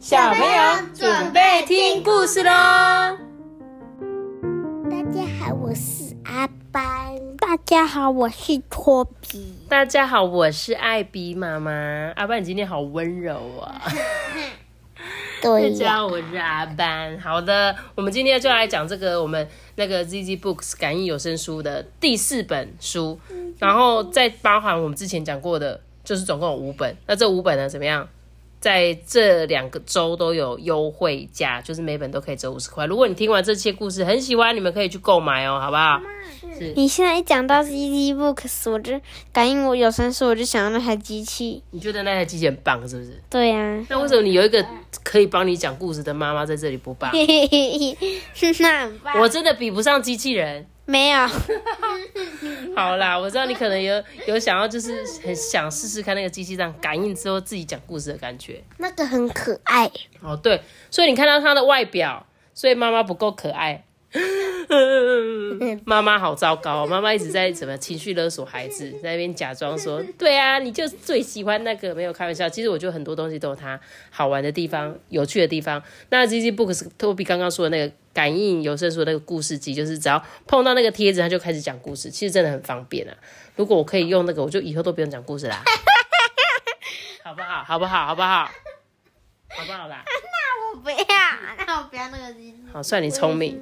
小朋友准备听故事喽！大家好，我是阿班。大家好，我是托比。大家好，我是艾比妈妈。阿班，你今天好温柔啊！对大家好，我是阿班。好的，我们今天就来讲这个我们那个 ZZ Books 感应有声书的第四本书，然后再包含我们之前讲过的，就是总共有五本。那这五本呢，怎么样？在这两个周都有优惠价，就是每本都可以折五十块。如果你听完这些故事很喜欢，你们可以去购买哦，好不好？是。你现在一讲到 CD Books，我就感应我有声书，我就想到那台机器。你觉得那台机器很棒，是不是？对呀、那为什么你有一个可以帮你讲故事的妈妈在这里不棒？嘿嘿嘿嘿，那很棒。我真的比不上机器人。没有，好啦，我知道你可能有有想要，就是很想试试看那个机器这样感应之后自己讲故事的感觉。那个很可爱。哦，对，所以你看到它的外表，所以妈妈不够可爱。妈妈好糟糕，妈妈一直在怎么情绪勒索孩子，在那边假装说，对啊，你就最喜欢那个，没有开玩笑。其实我觉得很多东西都有它好玩的地方、有趣的地方。那 Z Z Books 托比刚刚说的那个感应有声书的那个故事机，就是只要碰到那个贴纸，它就开始讲故事，其实真的很方便啊。如果我可以用那个，我就以后都不用讲故事啦，好不好？好不好？好不好？好不好啦？我不要，那我不要那个机器。好，算你聪明。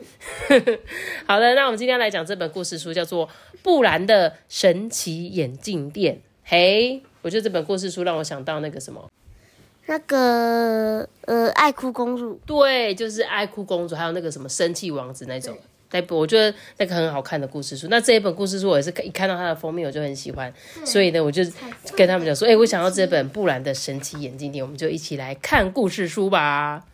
好的，那我们今天来讲这本故事书，叫做《布兰的神奇眼镜店》。嘿，我觉得这本故事书让我想到那个什么，那个呃，爱哭公主。对，就是爱哭公主，还有那个什么生气王子那种。那部我觉得那个很好看的故事书。那这一本故事书我也是一看到它的封面我就很喜欢，所以呢，我就跟他们讲说，哎、我想要这本布兰的神奇眼镜店，我们就一起来看故事书吧。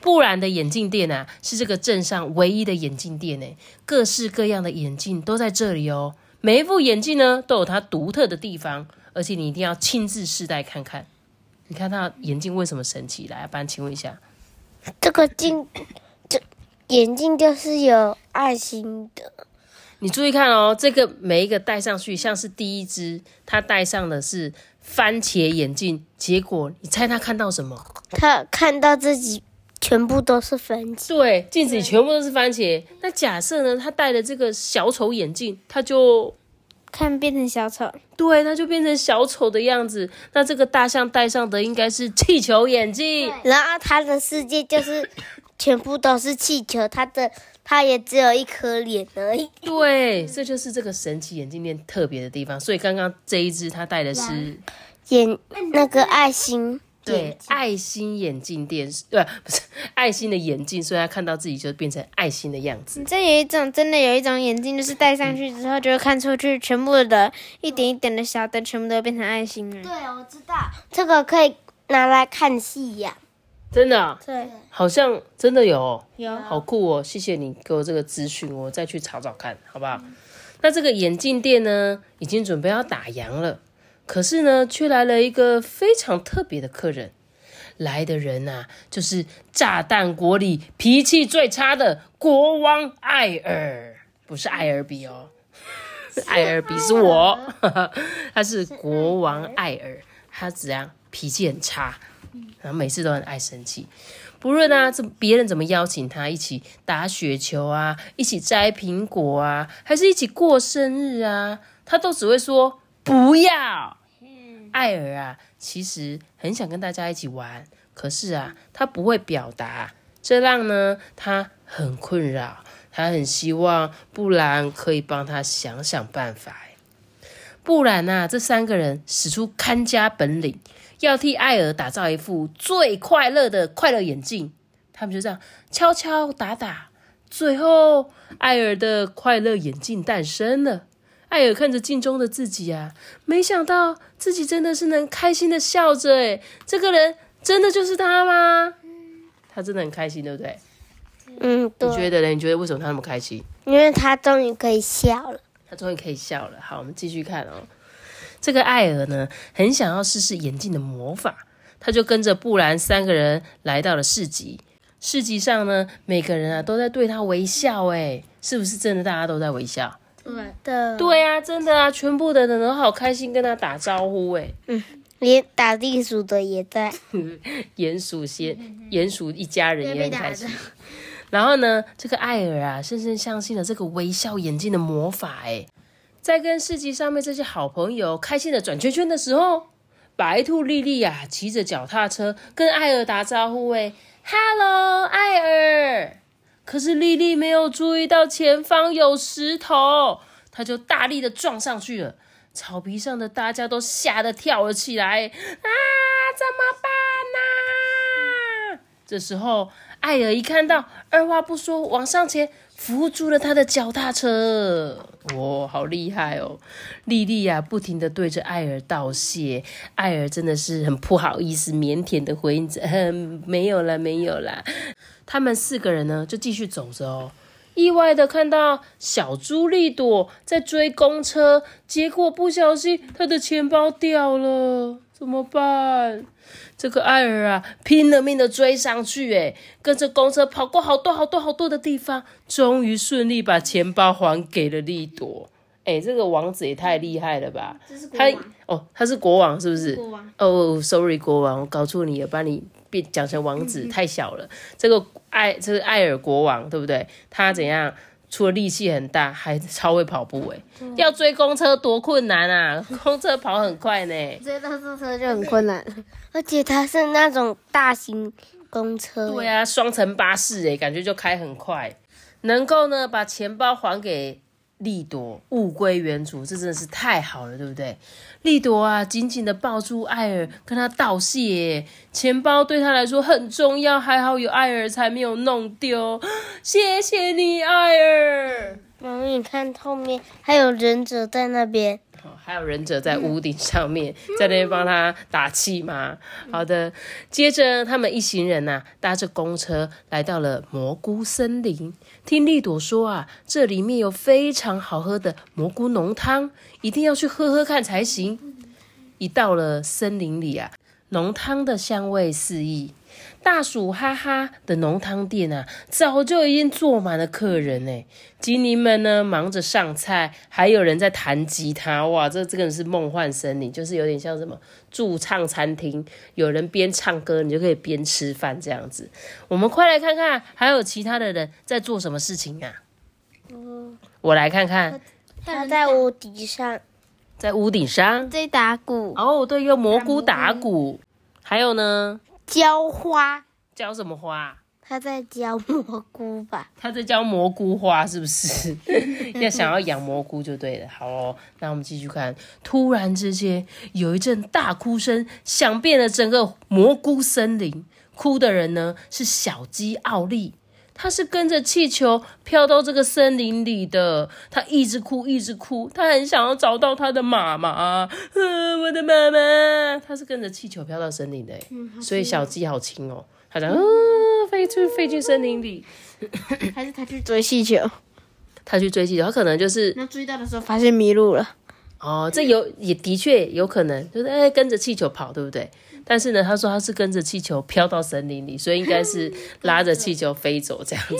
布兰的眼镜店啊，是这个镇上唯一的眼镜店呢，各式各样的眼镜都在这里哦。每一副眼镜呢，都有它独特的地方，而且你一定要亲自试戴看看。你看它眼镜为什么神奇？来，班，请问一下。这个镜，这眼镜就是有爱心的。你注意看哦，这个每一个戴上去，像是第一只，它戴上的是番茄眼镜，结果你猜他看到什么？他看到自己全部都是番茄。对，镜子里全部都是番茄。那假设呢，他戴的这个小丑眼镜，他就看变成小丑，对，他就变成小丑的样子。那这个大象戴上的应该是气球眼镜。然后他的世界就是全部都是气球，他的他也只有一颗脸而已。对，这就是这个神奇眼镜店特别的地方。所以刚刚这一只他戴的是眼那个爱心，对爱心眼镜店，对，不是爱心的眼镜，所以他看到自己就变成爱心的样子。这有一种真的有一种眼镜，就是戴上去之后就会看出去，全部的一点一点的小灯全部都变成爱心了。对，我知道。这个可以拿来看戏呀、真的啊、对，好像真的有哦，有好酷哦！谢谢你给我这个资讯，我再去找找看，好不好？那这个眼镜店呢，已经准备要打烊了，可是呢，却来了一个非常特别的客人。来的人呐、就是炸弹国里脾气最差的国王艾尔，不是艾尔比哦，艾尔比是我，他是国王艾尔，他怎样脾气很差，然后每次都很爱生气。不论啊，这别人怎么邀请他一起打雪球啊，一起摘苹果啊，还是一起过生日啊，他都只会说不要。艾尔啊，其实很想跟大家一起玩，可是啊，他不会表达，这让呢他很困扰。他很希望布兰可以帮他想想办法。哎布兰呐、这三个人使出看家本领，要替艾尔打造一副最快乐的快乐眼镜。他们就这样敲敲打打，最后艾尔的快乐眼镜诞生了。艾尔看着镜中的自己啊，没想到自己真的是能开心的笑着。诶，这个人真的就是他吗？他真的很开心，对不对？嗯，你，觉得呢？你觉得为什么他那么开心？因为他终于可以笑了。他终于可以笑了。好，我们继续看哦。这个艾尔呢，很想要试试眼镜的魔法，他就跟着布兰三个人来到了市集。市集上呢，每个人啊都在对他微笑，哎，是不是真的？大家都在微笑？对的，对啊，真的啊，全部的人都好开心跟他打招呼，哎，连打地鼠的也在。鼹鼠先，鼹鼠一家人也很开心。然后呢，这个艾尔啊，深深相信了这个微笑眼镜的魔法。哎，在跟市集上面这些好朋友开心的转圈圈的时候，白兔丽丽啊，骑着脚踏车跟艾尔打招呼。哎，Hello，艾尔。可是丽丽没有注意到前方有石头，她就大力的撞上去了。草皮上的大家都吓得跳了起来。啊，怎么办呢、这时候，艾尔一看到，二话不说往上前扶住了他的脚踏车。哇，好厉害哦！莉莉呀、不停的对着艾尔道谢。艾尔真的是很不好意思，腼腆的回应着：“嗯，没有了，没有了。”他们四个人呢，就继续走着哦。意外的看到小猪丽朵在追公车，结果不小心她的钱包掉了，怎么办？这个艾尔啊，拼了命的追上去，诶，跟着公车跑过好多好多好多的地方，终于顺利把钱包还给了丽朵。哎，这个王子也太厉害了吧！他哦，他是国王是不是？国王哦，sorry，国王，我搞错你了，把你变讲成王子，太小了。这个艾，这个艾尔国王，对不对？他怎样？除了力气很大，还超会跑步哎！要追公车多困难啊！公车跑很快呢。追到公车就很困难，而且它是那种大型公车。对啊，双层巴士哎，感觉就开很快，能够呢把钱包还给利朵，物归原主，这真的是太好了，对不对？利朵啊，紧紧的抱住艾尔，跟他道谢。钱包对他来说很重要，还好有艾尔才没有弄丢。谢谢你，艾尔。然后你看后面还有忍者在那边，哦还有忍者在屋顶上面，在那边帮他打气嘛？好的，接着他们一行人呐、搭着公车来到了蘑菇森林。听丽朵说啊，这里面有非常好喝的蘑菇浓汤，一定要去喝喝看才行。一到了森林里啊，浓汤的香味四溢。大鼠哈哈的浓汤店啊，早就已经坐满了客人呢。精灵们呢，忙着上菜，还有人在弹吉他。哇，这这个是梦幻森林，就是有点像什么驻唱餐厅，有人边唱歌，你就可以边吃饭这样子。我们快来看看，还有其他的人在做什么事情啊？我来看看，他在屋顶上在屋顶上。在打鼓，哦，对，用蘑菇打鼓，还有呢，浇花，浇什么花？他在浇蘑菇吧？他在浇蘑菇花，是不是？要想要养蘑菇就对了。好哦，那我们继续看。突然之间，有一阵大哭声响遍了整个蘑菇森林。哭的人呢是小鸡奥利，他是跟着气球飘到这个森林里的。他一直哭，一直哭，他很想要找到他的妈妈。呃，我的妈妈，他是跟着气球飘到森林的嗯，所以小鸡好轻哦。他讲，嗯、飞出飞进森林里。还是他去追气球？他去追气球，他可能就是那追到的时候发现迷路了，哦，这有也的确有可能，就是哎跟着气球跑，对不对？但是呢，他说他是跟着气球飘到森林里，所以应该是 拉着气球飞走这样子。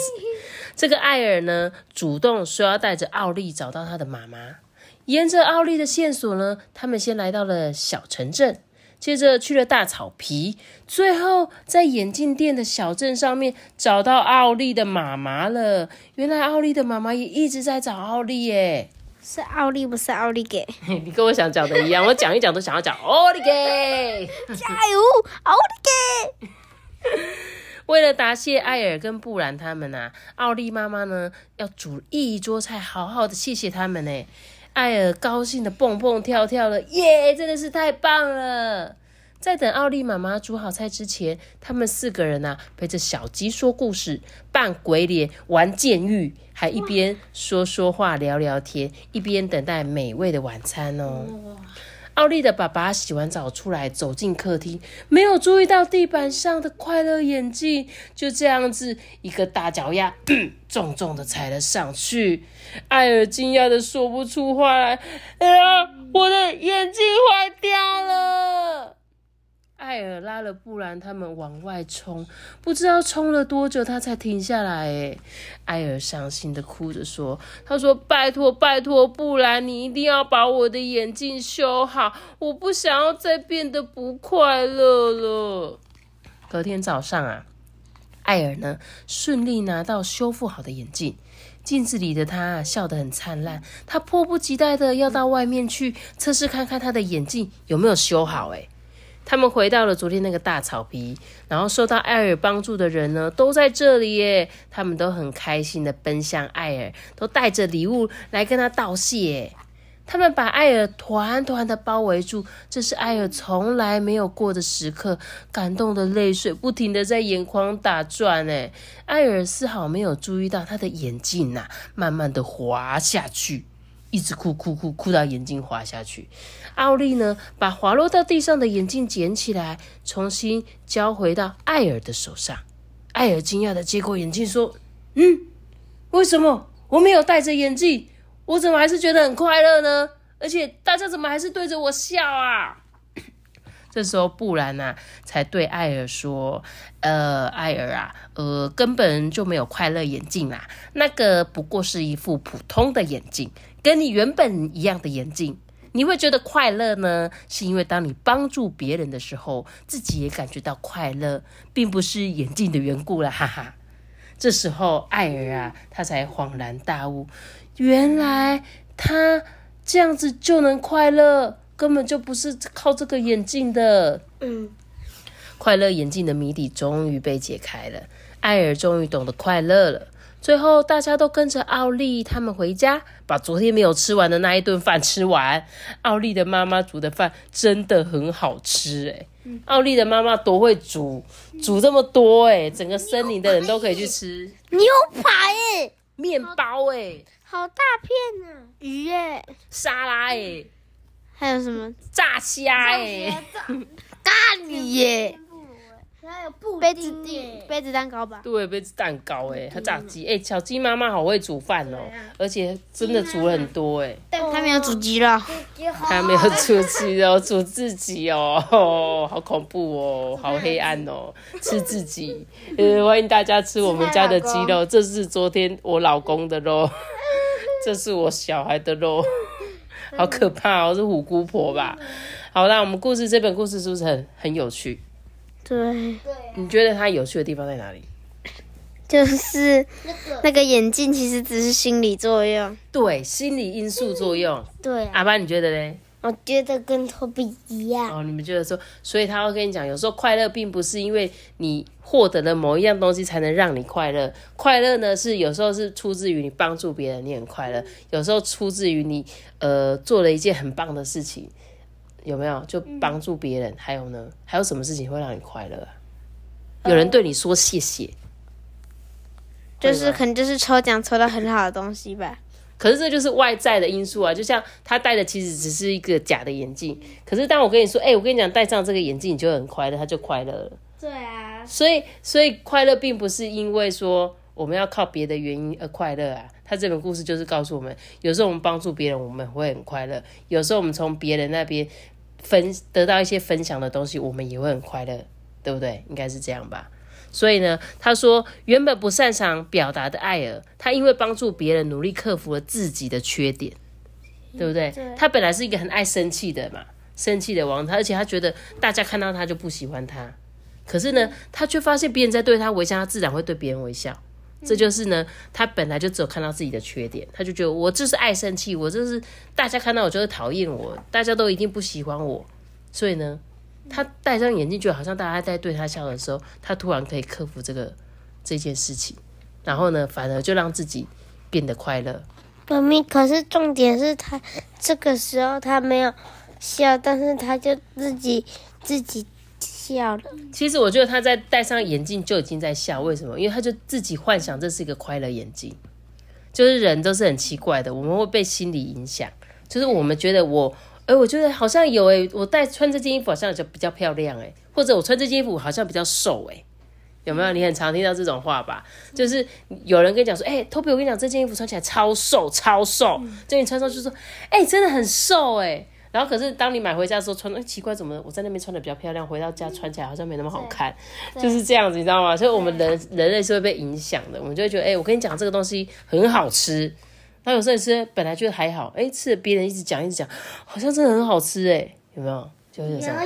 这个艾尔呢，主动说要带着奥利找到他的妈妈。沿着奥利的线索呢，他们先来到了小城镇，接着去了大草皮，最后在眼镜店的小镇上面找到奥利的妈妈了。原来奥利的妈妈也一直在找奥利耶。是奥利不是奥利给？你跟我想讲的一样，我讲一讲都想要讲奥利给。加油，奥利给！为了答谢艾尔跟布兰他们啊，奥利妈妈呢要煮一桌菜，好好的谢谢他们呢。艾尔高兴的蹦蹦跳跳了，耶，真的是太棒了！在等奥利妈妈煮好菜之前，他们四个人啊陪着小鸡说故事、扮鬼脸、玩监狱，还一边说说话、聊聊天，一边等待美味的晚餐哦。奥利的爸爸洗完澡出来，走进客厅，没有注意到地板上的快乐眼镜，就这样子一个大脚丫，重重的踩了上去。艾尔惊讶的说不出话来：“哎呀，了！”不然他们往外冲，不知道冲了多久，他才停下来。哎，艾尔伤心的哭着说：“他说，拜托拜托，布兰，你一定要把我的眼镜修好，我不想要再变得不快乐了。”隔天早上啊，艾尔呢顺利拿到修复好的眼镜。镜子里的他笑得很灿烂，他迫不及待的要到外面去测试看看他的眼镜有没有修好。诶他们回到了昨天那个大草皮，然后受到艾尔帮助的人呢都在这里耶，他们都很开心的奔向艾尔，都带着礼物来跟他道谢。他们把艾尔团团的包围住，这是艾尔从来没有过的时刻，感动的泪水不停的在眼眶打转。哎，艾尔丝毫没有注意到他的眼镜呐，慢慢的滑下去，一直哭哭哭哭到眼镜滑下去。奥利呢，把滑落到地上的眼镜捡起来，重新交回到艾尔的手上。艾尔惊讶的接过眼镜，说：“嗯，为什么我没有戴着眼镜？”我怎么还是觉得很快乐呢？而且大家怎么还是对着我笑啊？这时候布兰呐才对艾尔说：“呃，艾尔啊，呃，根本就没有快乐眼镜啦，那个不过是一副普通的眼镜，跟你原本一样的眼镜。你会觉得快乐呢，是因为当你帮助别人的时候，自己也感觉到快乐，并不是眼镜的缘故了，哈哈。”这时候艾尔啊，他才恍然大悟。原来他这样子就能快乐，根本就不是靠这个眼镜的。嗯，快乐眼镜的谜底终于被解开了，艾尔终于懂得快乐了。最后，大家都跟着奥利他们回家，把昨天没有吃完的那一顿饭吃完。奥利的妈妈煮的饭真的很好吃，哎，奥利的妈妈多会煮，煮这么多，哎，整个森林的人都可以去吃。牛排，哎，面包，哎。好大片呢，鱼耶，沙拉耶，还有什么？炸虾耶，咖喱耶。还有布杯子杯子蛋糕吧？对，杯子蛋糕哎，还炸鸡哎，小鸡妈妈好会煮饭哦，而且真的煮很多哎。他没有煮鸡肉，她没有煮鸡肉，煮自己哦，好恐怖哦，好黑暗哦，吃自己。呃，欢迎大家吃我们家的鸡肉，这是昨天我老公的肉，这是我小孩的肉，好可怕哦，是虎姑婆吧？好，啦我们故事这本故事是不是很很有趣？对，你觉得它有趣的地方在哪里？就是那个眼镜其实只是心理作用，对，心理因素作用。对，阿爸你觉得呢？我觉得跟托比一样。哦，你们觉得说，所以他会跟你讲，有时候快乐并不是因为你获得了某一样东西才能让你快乐，快乐呢是有时候是出自于你帮助别人，你很快乐；有时候出自于你呃做了一件很棒的事情。有没有就帮助别人？还有呢？还有什么事情会让你快乐啊？有人对你说谢谢，就是可能就是抽奖抽到很好的东西吧。可是这就是外在的因素啊，就像他戴的其实只是一个假的眼镜，可是当我跟你说，哎，我跟你讲，戴上这个眼镜你就很快乐，他就快乐了。对啊。所以，所以快乐并不是因为说我们要靠别的原因而快乐啊。他这本故事就是告诉我们，有时候我们帮助别人，我们会很快乐；有时候我们从别人那边分得到一些分享的东西，我们也会很快乐，对不对？应该是这样吧。所以呢，他说，原本不擅长表达的艾尔，他因为帮助别人，努力克服了自己的缺点，对不对？他本来是一个很爱生气的嘛，生气的王，他而且他觉得大家看到他就不喜欢他，可是呢，他却发现别人在对他微笑，他自然会对别人微笑。这就是呢，他本来就只有看到自己的缺点，他就觉得我就是爱生气，我就是大家看到我就是讨厌我，大家都一定不喜欢我，所以呢，他戴上眼镜，就好像大家在对他笑的时候，他突然可以克服这个这件事情，然后呢，反而就让自己变得快乐。妈咪，可是重点是他这个时候他没有笑，但是他就自己自己。笑了。其实我觉得他在戴上眼镜就已经在笑，为什么？因为他就自己幻想这是一个快乐眼镜。就是人都是很奇怪的，我们会被心理影响。就是我们觉得我，哎，我觉得好像有哎，我戴穿这件衣服好像就比较漂亮哎，或者我穿这件衣服好像比较瘦哎，有没有？你很常听到这种话吧？就是有人跟你讲说，哎，Toby，我跟你讲，这件衣服穿起来超瘦超瘦，就你穿上去说，哎，真的很瘦哎。然后可是当你买回家的时候穿，哎，奇怪，怎么我在那边穿的比较漂亮，回到家穿起来好像没那么好看，就是这样子，你知道吗？所以我们人人类是会被影响的，我们就会觉得，哎，我跟你讲这个东西很好吃，那有时候你吃本来觉得还好，哎，吃了别人一直讲一直讲，好像真的很好吃，哎，有没有？就是这样，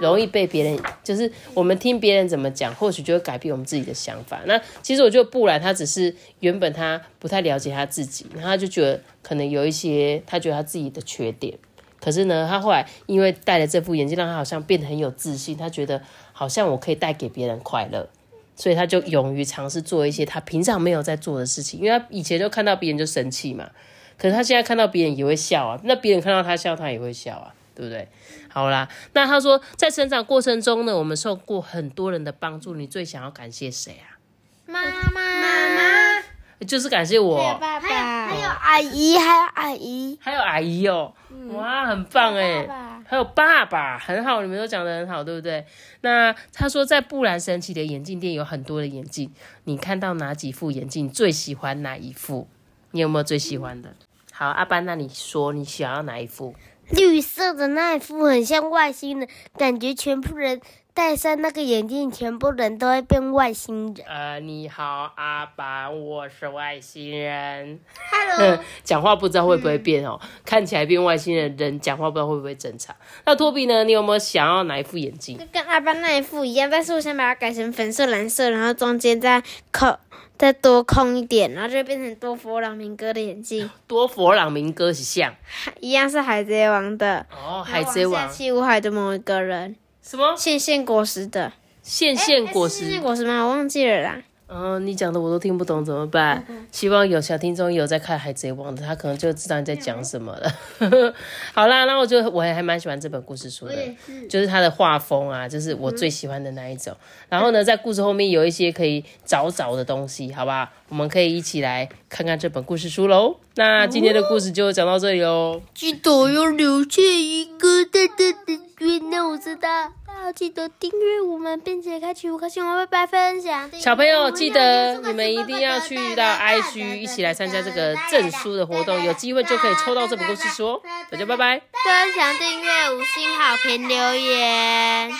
容易被别人，就是我们听别人怎么讲，或许就会改变我们自己的想法。那其实我觉得布兰他只是原本他不太了解他自己，然后他就觉得可能有一些他觉得他自己的缺点。可是呢，他后来因为戴了这副眼镜，让他好像变得很有自信。他觉得好像我可以带给别人快乐，所以他就勇于尝试做一些他平常没有在做的事情。因为他以前就看到别人就生气嘛，可是他现在看到别人也会笑啊。那别人看到他笑，他也会笑啊，对不对？好啦，那他说在成长过程中呢，我们受过很多人的帮助，你最想要感谢谁啊？妈妈，妈妈，就是感谢我，爸爸，还有阿姨，还有阿姨，还有阿姨哦，哇，很棒哎，还有爸爸，很好，你们都讲的很好，对不对？那他说在布兰神奇的眼镜店有很多的眼镜，你看到哪几副眼镜最喜欢哪一副？你有没有最喜欢的？好，阿班，那你说你想要哪一副？绿色的那一副很像外星人，感觉全部人戴上那个眼镜，全部人都会变外星人。呃，你好，阿爸，我是外星人。Hello，讲话不知道会不会变哦，看起来变外星人，人讲话不知道会不会正常。那托比呢？你有没有想要哪一副眼镜？跟阿班那一副一样，但是我想把它改成粉色、蓝色，然后中间再扣再多空一点，然后就变成多佛朗明哥的眼镜，多佛朗明哥是像 一样是海贼王的。哦，海贼王七武海的某一个人，什么线线果实的线线果实线线实？果实吗？我忘记了啦。嗯，你讲的我都听不懂，怎么办？希望有小听众有在看《海贼王》的，他可能就知道你在讲什么了。好啦，那我就我还还蛮喜欢这本故事书的，就是它的画风啊，就是我最喜欢的那一种。然后呢，在故事后面有一些可以找找的东西，好吧？我们可以一起来看看这本故事书喽。那今天的故事就讲到这里喽。记得要留下一个大大的愿那我知道。大家记得订阅我们，并且开启五颗星，我拜拜分享。小朋友记得你们一定要去到 IG 一起来参加这个证书的活动，有机会就可以抽到这本故事书哦。大家拜拜。分享、订阅、五星好评、留言。